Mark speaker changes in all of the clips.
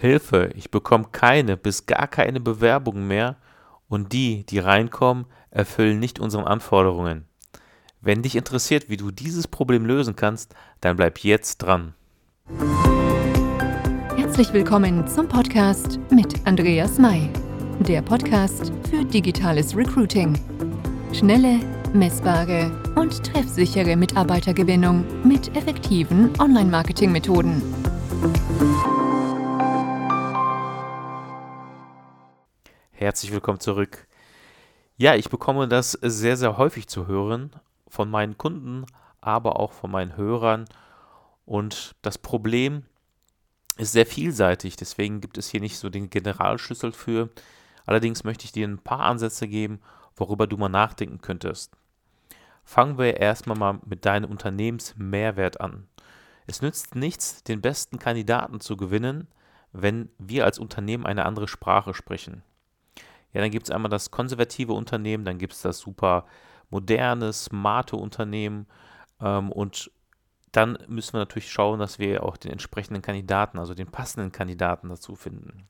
Speaker 1: Hilfe, ich bekomme keine bis gar keine Bewerbungen mehr und die, die reinkommen, erfüllen nicht unsere Anforderungen. Wenn dich interessiert, wie du dieses Problem lösen kannst, dann bleib jetzt dran.
Speaker 2: Herzlich willkommen zum Podcast mit Andreas May, der Podcast für digitales Recruiting. Schnelle, messbare und treffsichere Mitarbeitergewinnung mit effektiven Online-Marketing-Methoden.
Speaker 1: Herzlich willkommen zurück. Ja, ich bekomme das sehr, sehr häufig zu hören von meinen Kunden, aber auch von meinen Hörern. Und das Problem ist sehr vielseitig, deswegen gibt es hier nicht so den Generalschlüssel für. Allerdings möchte ich dir ein paar Ansätze geben, worüber du mal nachdenken könntest. Fangen wir erstmal mal mit deinem Unternehmensmehrwert an. Es nützt nichts, den besten Kandidaten zu gewinnen, wenn wir als Unternehmen eine andere Sprache sprechen. Ja, dann gibt es einmal das konservative Unternehmen, dann gibt es das super moderne, smarte Unternehmen ähm, und dann müssen wir natürlich schauen, dass wir auch den entsprechenden Kandidaten, also den passenden Kandidaten dazu finden.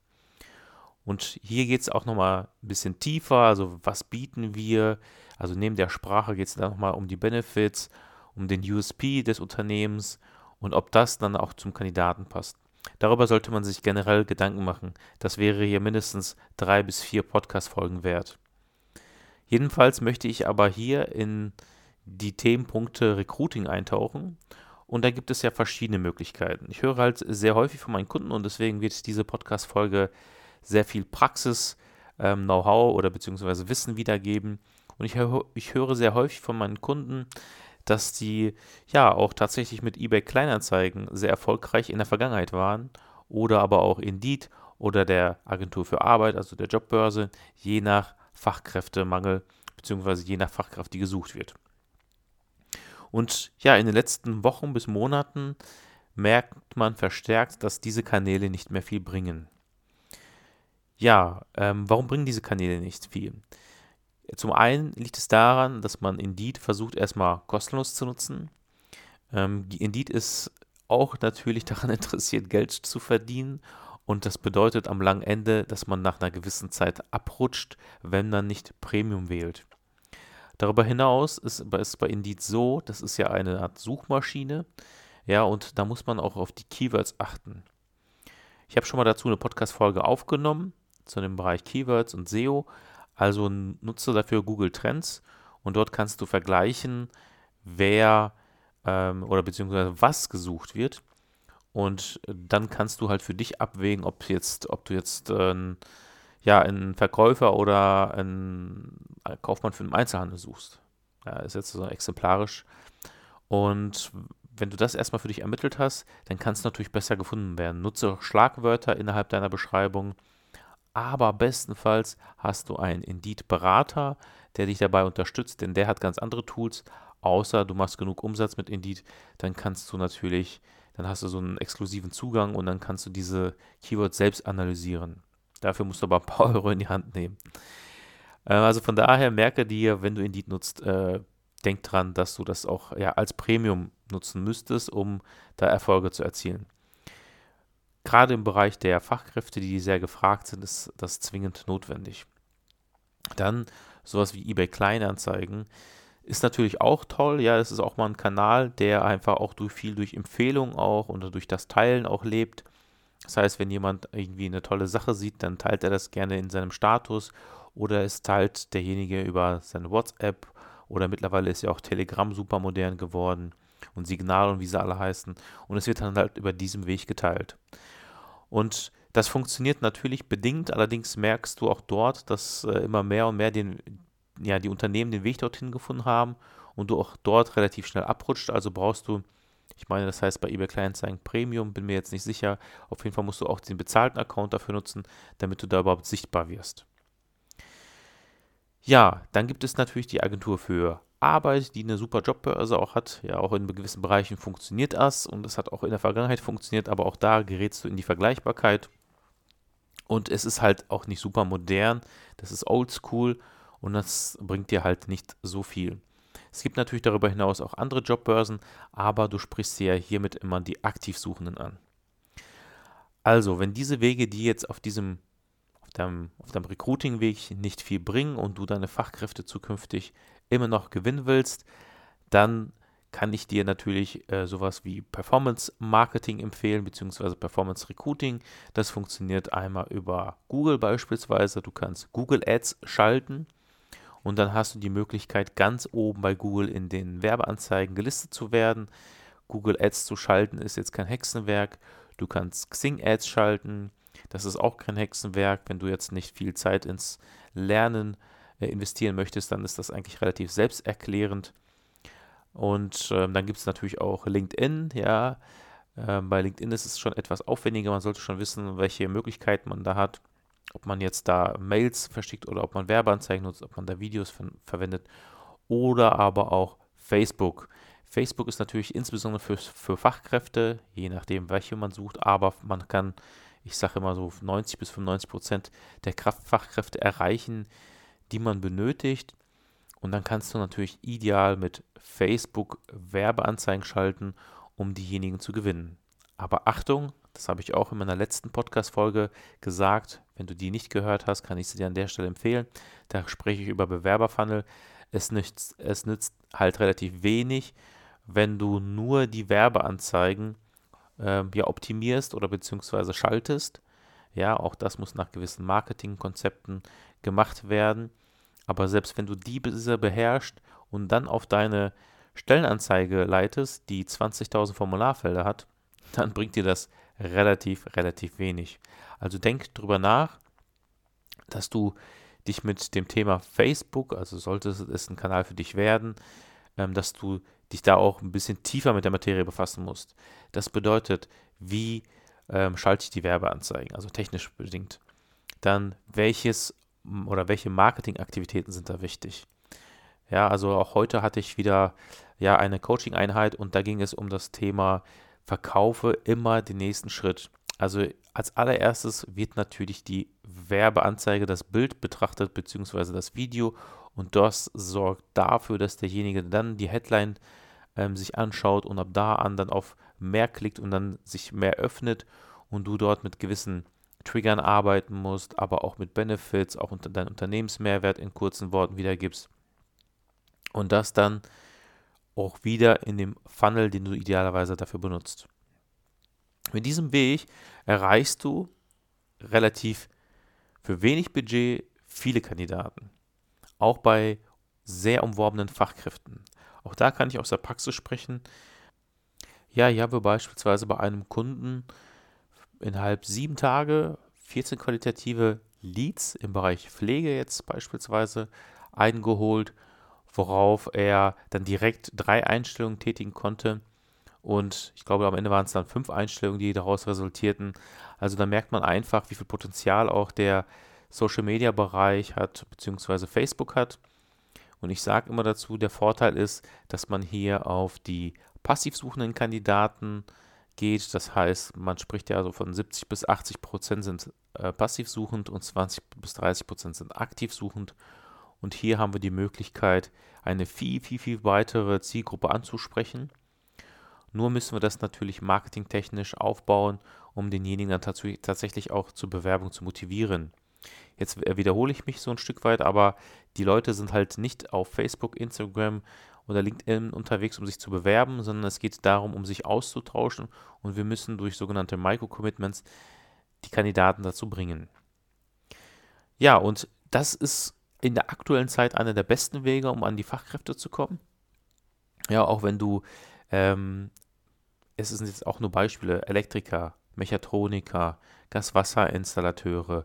Speaker 1: Und hier geht es auch nochmal ein bisschen tiefer, also was bieten wir, also neben der Sprache geht es dann nochmal um die Benefits, um den USP des Unternehmens und ob das dann auch zum Kandidaten passt. Darüber sollte man sich generell Gedanken machen. Das wäre hier mindestens drei bis vier Podcast-Folgen wert. Jedenfalls möchte ich aber hier in die Themenpunkte Recruiting eintauchen. Und da gibt es ja verschiedene Möglichkeiten. Ich höre halt sehr häufig von meinen Kunden und deswegen wird diese Podcast-Folge sehr viel Praxis, ähm, Know-how oder beziehungsweise Wissen wiedergeben. Und ich, ich höre sehr häufig von meinen Kunden, dass die ja auch tatsächlich mit eBay Kleinanzeigen sehr erfolgreich in der Vergangenheit waren oder aber auch Indeed oder der Agentur für Arbeit, also der Jobbörse, je nach Fachkräftemangel beziehungsweise je nach Fachkraft, die gesucht wird. Und ja, in den letzten Wochen bis Monaten merkt man verstärkt, dass diese Kanäle nicht mehr viel bringen. Ja, ähm, warum bringen diese Kanäle nicht viel? Zum einen liegt es daran, dass man Indeed versucht erstmal kostenlos zu nutzen. Ähm, Indeed ist auch natürlich daran interessiert, Geld zu verdienen. Und das bedeutet am langen Ende, dass man nach einer gewissen Zeit abrutscht, wenn man nicht Premium wählt. Darüber hinaus ist, es bei Indeed so, das ist ja eine Art Suchmaschine, ja, und da muss man auch auf die Keywords achten. Ich habe schon mal dazu eine Podcast-Folge aufgenommen zu dem Bereich Keywords und SEO. Also nutze dafür Google Trends und dort kannst du vergleichen, wer ähm, oder beziehungsweise was gesucht wird. Und dann kannst du halt für dich abwägen, ob jetzt, ob du jetzt äh, ja, einen Verkäufer oder einen Kaufmann für einen Einzelhandel suchst. Ja, ist jetzt so exemplarisch. Und wenn du das erstmal für dich ermittelt hast, dann kann es natürlich besser gefunden werden. Nutze Schlagwörter innerhalb deiner Beschreibung aber bestenfalls hast du einen Indeed-Berater, der dich dabei unterstützt, denn der hat ganz andere Tools, außer du machst genug Umsatz mit Indeed, dann kannst du natürlich, dann hast du so einen exklusiven Zugang und dann kannst du diese Keywords selbst analysieren. Dafür musst du aber ein paar Euro in die Hand nehmen. Äh, also von daher merke dir, wenn du Indeed nutzt, äh, denk dran, dass du das auch ja, als Premium nutzen müsstest, um da Erfolge zu erzielen gerade im Bereich der Fachkräfte, die sehr gefragt sind, ist das zwingend notwendig. Dann sowas wie eBay Kleinanzeigen ist natürlich auch toll. Ja, es ist auch mal ein Kanal, der einfach auch durch viel durch Empfehlungen auch und durch das Teilen auch lebt. Das heißt, wenn jemand irgendwie eine tolle Sache sieht, dann teilt er das gerne in seinem Status oder es teilt derjenige über seine WhatsApp oder mittlerweile ist ja auch Telegram super modern geworden und Signal und wie sie alle heißen. Und es wird dann halt über diesem Weg geteilt. Und das funktioniert natürlich bedingt, allerdings merkst du auch dort, dass äh, immer mehr und mehr den, ja, die Unternehmen den Weg dorthin gefunden haben und du auch dort relativ schnell abrutscht. Also brauchst du, ich meine, das heißt bei eBay Kleinanzeigen Premium, bin mir jetzt nicht sicher. Auf jeden Fall musst du auch den bezahlten Account dafür nutzen, damit du da überhaupt sichtbar wirst. Ja, dann gibt es natürlich die Agentur für Arbeit, die eine super Jobbörse auch hat. Ja, auch in gewissen Bereichen funktioniert das und es hat auch in der Vergangenheit funktioniert, aber auch da gerätst du in die Vergleichbarkeit. Und es ist halt auch nicht super modern, das ist oldschool und das bringt dir halt nicht so viel. Es gibt natürlich darüber hinaus auch andere Jobbörsen, aber du sprichst ja hiermit immer die Aktivsuchenden an. Also, wenn diese Wege, die jetzt auf diesem auf deinem, auf deinem Recruiting-Weg nicht viel bringen und du deine Fachkräfte zukünftig immer noch gewinnen willst, dann kann ich dir natürlich äh, sowas wie Performance Marketing empfehlen, beziehungsweise Performance Recruiting. Das funktioniert einmal über Google beispielsweise. Du kannst Google Ads schalten und dann hast du die Möglichkeit, ganz oben bei Google in den Werbeanzeigen gelistet zu werden. Google Ads zu schalten ist jetzt kein Hexenwerk. Du kannst Xing Ads schalten. Das ist auch kein Hexenwerk. Wenn du jetzt nicht viel Zeit ins Lernen äh, investieren möchtest, dann ist das eigentlich relativ selbsterklärend. Und äh, dann gibt es natürlich auch LinkedIn, ja. Äh, bei LinkedIn ist es schon etwas aufwendiger. Man sollte schon wissen, welche Möglichkeiten man da hat. Ob man jetzt da Mails verschickt oder ob man Werbeanzeigen nutzt, ob man da Videos ver verwendet. Oder aber auch Facebook. Facebook ist natürlich insbesondere für, für Fachkräfte, je nachdem, welche man sucht, aber man kann, ich sage immer so, 90 bis 95 Prozent der Kraftfachkräfte erreichen, die man benötigt. Und dann kannst du natürlich ideal mit Facebook Werbeanzeigen schalten, um diejenigen zu gewinnen. Aber Achtung, das habe ich auch in meiner letzten Podcast-Folge gesagt. Wenn du die nicht gehört hast, kann ich sie dir an der Stelle empfehlen. Da spreche ich über Bewerberfunnel. Es nützt, es nützt halt relativ wenig, wenn du nur die Werbeanzeigen äh, ja, optimierst oder beziehungsweise schaltest. Ja, auch das muss nach gewissen Marketingkonzepten gemacht werden. Aber selbst wenn du diese beherrschst und dann auf deine Stellenanzeige leitest, die 20.000 Formularfelder hat, dann bringt dir das relativ, relativ wenig. Also denk drüber nach, dass du dich mit dem Thema Facebook, also sollte es ein Kanal für dich werden, ähm, dass du dich da auch ein bisschen tiefer mit der Materie befassen musst. Das bedeutet, wie ähm, schalte ich die Werbeanzeigen, also technisch bedingt. Dann welches oder welche Marketingaktivitäten sind da wichtig? Ja, also auch heute hatte ich wieder ja eine Coaching-Einheit und da ging es um das Thema Verkaufe immer den nächsten Schritt. Also als allererstes wird natürlich die Werbeanzeige, das Bild betrachtet, beziehungsweise das Video und das sorgt dafür, dass derjenige dann die Headline ähm, sich anschaut und ab da an dann auf mehr klickt und dann sich mehr öffnet und du dort mit gewissen Triggern arbeiten musst, aber auch mit Benefits, auch unter deinen Unternehmensmehrwert in kurzen Worten wiedergibst. Und das dann auch wieder in dem Funnel, den du idealerweise dafür benutzt. Mit diesem Weg erreichst du relativ für wenig Budget viele Kandidaten. Auch bei sehr umworbenen Fachkräften. Auch da kann ich aus der Praxis sprechen. Ja, ich habe beispielsweise bei einem Kunden innerhalb sieben Tage 14 qualitative Leads im Bereich Pflege jetzt beispielsweise eingeholt, worauf er dann direkt drei Einstellungen tätigen konnte. Und ich glaube, am Ende waren es dann fünf Einstellungen, die daraus resultierten. Also da merkt man einfach, wie viel Potenzial auch der Social-Media-Bereich hat, beziehungsweise Facebook hat. Und ich sage immer dazu, der Vorteil ist, dass man hier auf die passiv suchenden Kandidaten geht. Das heißt, man spricht ja also von 70 bis 80 Prozent sind äh, passiv suchend und 20 bis 30 Prozent sind aktiv suchend. Und hier haben wir die Möglichkeit, eine viel, viel, viel weitere Zielgruppe anzusprechen. Nur müssen wir das natürlich marketingtechnisch aufbauen, um denjenigen dann tatsächlich auch zur Bewerbung zu motivieren. Jetzt wiederhole ich mich so ein Stück weit, aber die Leute sind halt nicht auf Facebook, Instagram oder LinkedIn unterwegs, um sich zu bewerben, sondern es geht darum, um sich auszutauschen und wir müssen durch sogenannte Micro-Commitments die Kandidaten dazu bringen. Ja, und das ist in der aktuellen Zeit einer der besten Wege, um an die Fachkräfte zu kommen. Ja, auch wenn du, ähm, es sind jetzt auch nur Beispiele, Elektriker, Mechatroniker, Gaswasserinstallateure,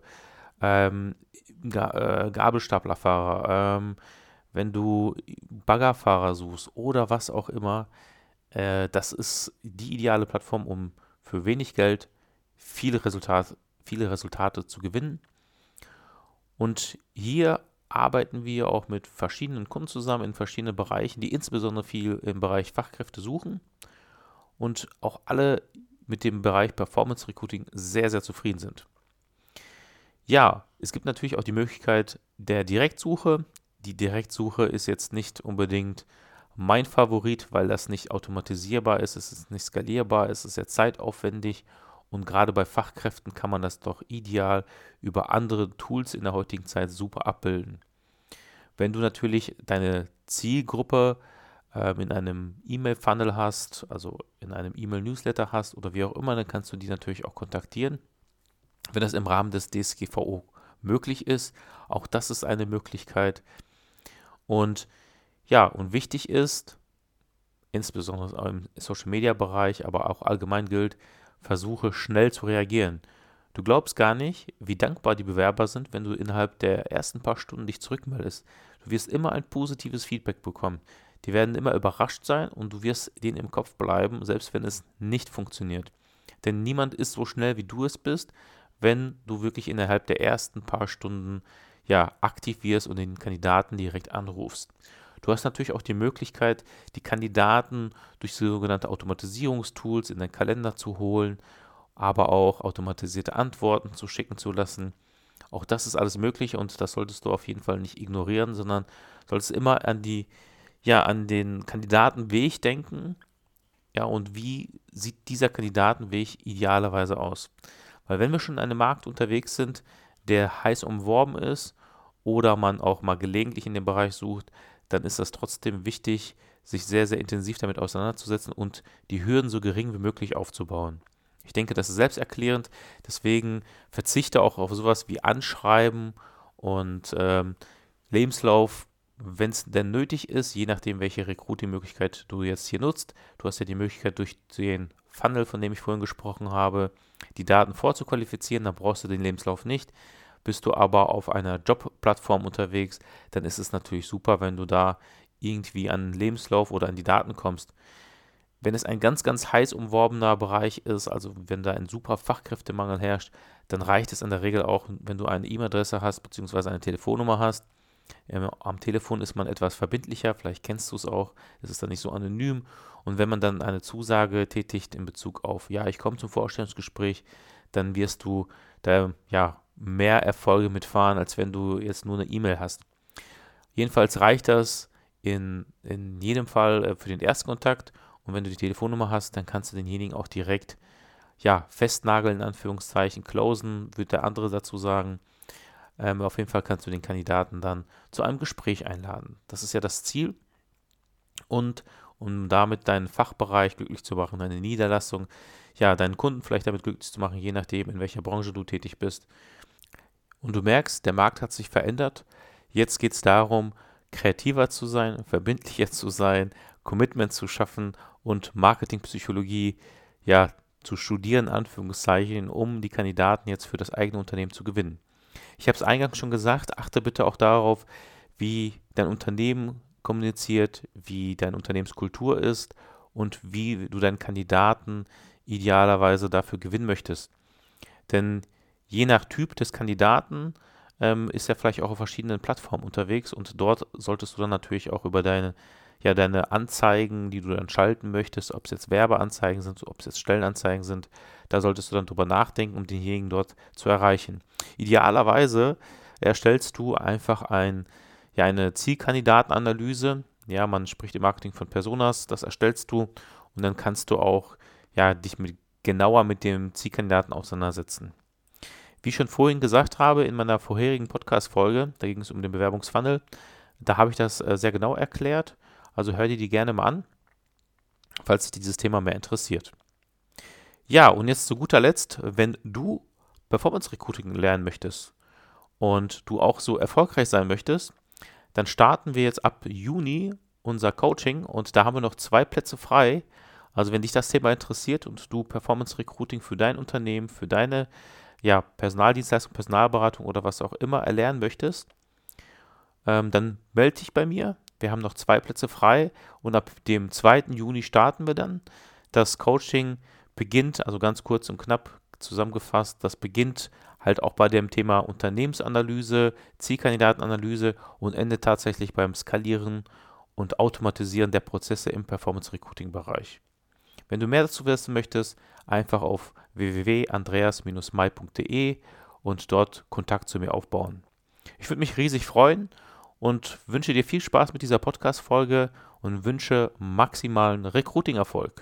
Speaker 1: ähm, äh, Gabelstaplerfahrer, ähm, wenn du Baggerfahrer suchst oder was auch immer, äh, das ist die ideale Plattform, um für wenig Geld viele, Resultat, viele Resultate zu gewinnen. Und hier arbeiten wir auch mit verschiedenen Kunden zusammen in verschiedenen Bereichen, die insbesondere viel im Bereich Fachkräfte suchen und auch alle mit dem Bereich Performance Recruiting sehr, sehr zufrieden sind. Ja, es gibt natürlich auch die Möglichkeit der Direktsuche. Die Direktsuche ist jetzt nicht unbedingt mein Favorit, weil das nicht automatisierbar ist, es ist nicht skalierbar, es ist sehr zeitaufwendig Und gerade bei Fachkräften kann man das doch ideal über andere Tools in der heutigen Zeit super abbilden. Wenn du natürlich deine Zielgruppe ähm, in einem E-Mail-Funnel hast, also in einem E-Mail-Newsletter hast oder wie auch immer, dann kannst du die natürlich auch kontaktieren. Wenn das im Rahmen des DSGVO möglich ist, auch das ist eine Möglichkeit. Und ja, und wichtig ist, insbesondere im Social-Media-Bereich, aber auch allgemein gilt, versuche schnell zu reagieren. Du glaubst gar nicht, wie dankbar die Bewerber sind, wenn du innerhalb der ersten paar Stunden dich zurückmeldest. Du wirst immer ein positives Feedback bekommen. Die werden immer überrascht sein und du wirst denen im Kopf bleiben, selbst wenn es nicht funktioniert. Denn niemand ist so schnell, wie du es bist, wenn du wirklich innerhalb der ersten paar Stunden ja, aktiv wirst und den Kandidaten direkt anrufst. Du hast natürlich auch die Möglichkeit, die Kandidaten durch sogenannte Automatisierungstools in deinen Kalender zu holen, aber auch automatisierte Antworten zu schicken zu lassen. Auch das ist alles möglich und das solltest du auf jeden Fall nicht ignorieren, sondern solltest immer an die, ja, an den Kandidatenweg denken. Ja, und wie sieht dieser Kandidatenweg idealerweise aus? Weil wenn wir schon in einem Markt unterwegs sind, der heiß umworben ist oder man auch mal gelegentlich in dem Bereich sucht, dann ist das trotzdem wichtig, sich sehr, sehr intensiv damit auseinanderzusetzen und die Hürden so gering wie möglich aufzubauen. Ich denke, das ist selbsterklärend, deswegen verzichte auch auf sowas wie Anschreiben und ähm, Lebenslauf, wenn es denn nötig ist, je nachdem, welche Recruiting-Möglichkeit du jetzt hier nutzt. Du hast ja die Möglichkeit, durch den Funnel, von dem ich vorhin gesprochen habe, die Daten vorzuqualifizieren, dann brauchst du den Lebenslauf nicht. Bist du aber auf einer Jobplattform unterwegs, dann ist es natürlich super, wenn du da irgendwie an den Lebenslauf oder an die Daten kommst. Wenn es ein ganz, ganz heiß umworbener Bereich ist, also wenn da ein super Fachkräftemangel herrscht, dann reicht es in der Regel auch, wenn du eine E-Mail-Adresse hast, beziehungsweise eine Telefonnummer hast. Am Telefon ist man etwas verbindlicher, vielleicht kennst du es auch, es ist dann nicht so anonym. Und wenn man dann eine Zusage tätigt in Bezug auf, ja, ich komme zum Vorstellungsgespräch, dann wirst du da ja mehr Erfolge mitfahren, als wenn du jetzt nur eine E-Mail hast. Jedenfalls reicht das in, in jedem Fall äh, für den Erstkontakt und wenn du die Telefonnummer hast, dann kannst du denjenigen auch direkt ja, festnageln, in Anführungszeichen, closen, wird der andere dazu sagen. Ähm, auf jeden Fall kannst du den Kandidaten dann zu einem Gespräch einladen. Das ist ja das Ziel. Und um damit deinen Fachbereich glücklich zu machen, deine Niederlassung, ja, deinen Kunden vielleicht damit glücklich zu machen, je nachdem, in welcher Branche du tätig bist, und du merkst, der Markt hat sich verändert. Jetzt geht es darum, kreativer zu sein, verbindlicher zu sein, Commitment zu schaffen und Marketingpsychologie ja zu studieren, Anführungszeichen, um die Kandidaten jetzt für das eigene Unternehmen zu gewinnen. Ich habe es eingangs schon gesagt, achte bitte auch darauf, wie dein Unternehmen kommuniziert, wie deine Unternehmenskultur ist und wie du deinen Kandidaten idealerweise dafür gewinnen möchtest. Denn je nach Typ des Kandidaten ähm, ist er vielleicht auch auf verschiedenen Plattformen unterwegs und dort solltest du dann natürlich auch über deine, ja, deine Anzeigen, die du dann schalten möchtest, ob es jetzt Werbeanzeigen sind, ob es jetzt Stellenanzeigen sind, da solltest du dann drüber nachdenken, um denjenigen dort zu erreichen. Idealerweise erstellst du einfach ein, ja, eine Zielkandidatenanalyse. Ja, man spricht im Marketing von Personas, das erstellst du und dann kannst du auch ja, dich mit, genauer mit dem Zielkandidaten auseinandersetzen. Wie ich schon vorhin gesagt habe in meiner vorherigen Podcast-Folge, da ging es um den Bewerbungsfunnel, da habe ich das äh, sehr genau erklärt. Also hör dir die gerne mal an, falls dich dieses Thema mehr interessiert. Ja, und jetzt zu guter Letzt, wenn du Performance Recruiting lernen möchtest und du auch so erfolgreich sein möchtest, dann starten wir jetzt ab Juni unser Coaching und da haben wir noch zwei Plätze frei. Also wenn dich das Thema interessiert und du Performance Recruiting für dein Unternehmen, für deine ja, Personaldienstleistung, Personalberatung oder was auch immer erlernen möchtest, ähm, dann melde dich bei mir. Wir haben noch zwei Plätze frei und ab dem 2. Juni starten wir dann. Das Coaching beginnt, also ganz kurz und knapp zusammengefasst, das beginnt halt auch bei dem Thema Unternehmensanalyse, Zielkandidatenanalyse und endet tatsächlich beim Skalieren und Automatisieren der Prozesse im Performance Recruiting Bereich. Wenn du mehr dazu wissen möchtest, einfach auf www.andreas-mai.de und dort Kontakt zu mir aufbauen. Ich würde mich riesig freuen und wünsche dir viel Spaß mit dieser Podcast-Folge und wünsche maximalen Recruiting-Erfolg.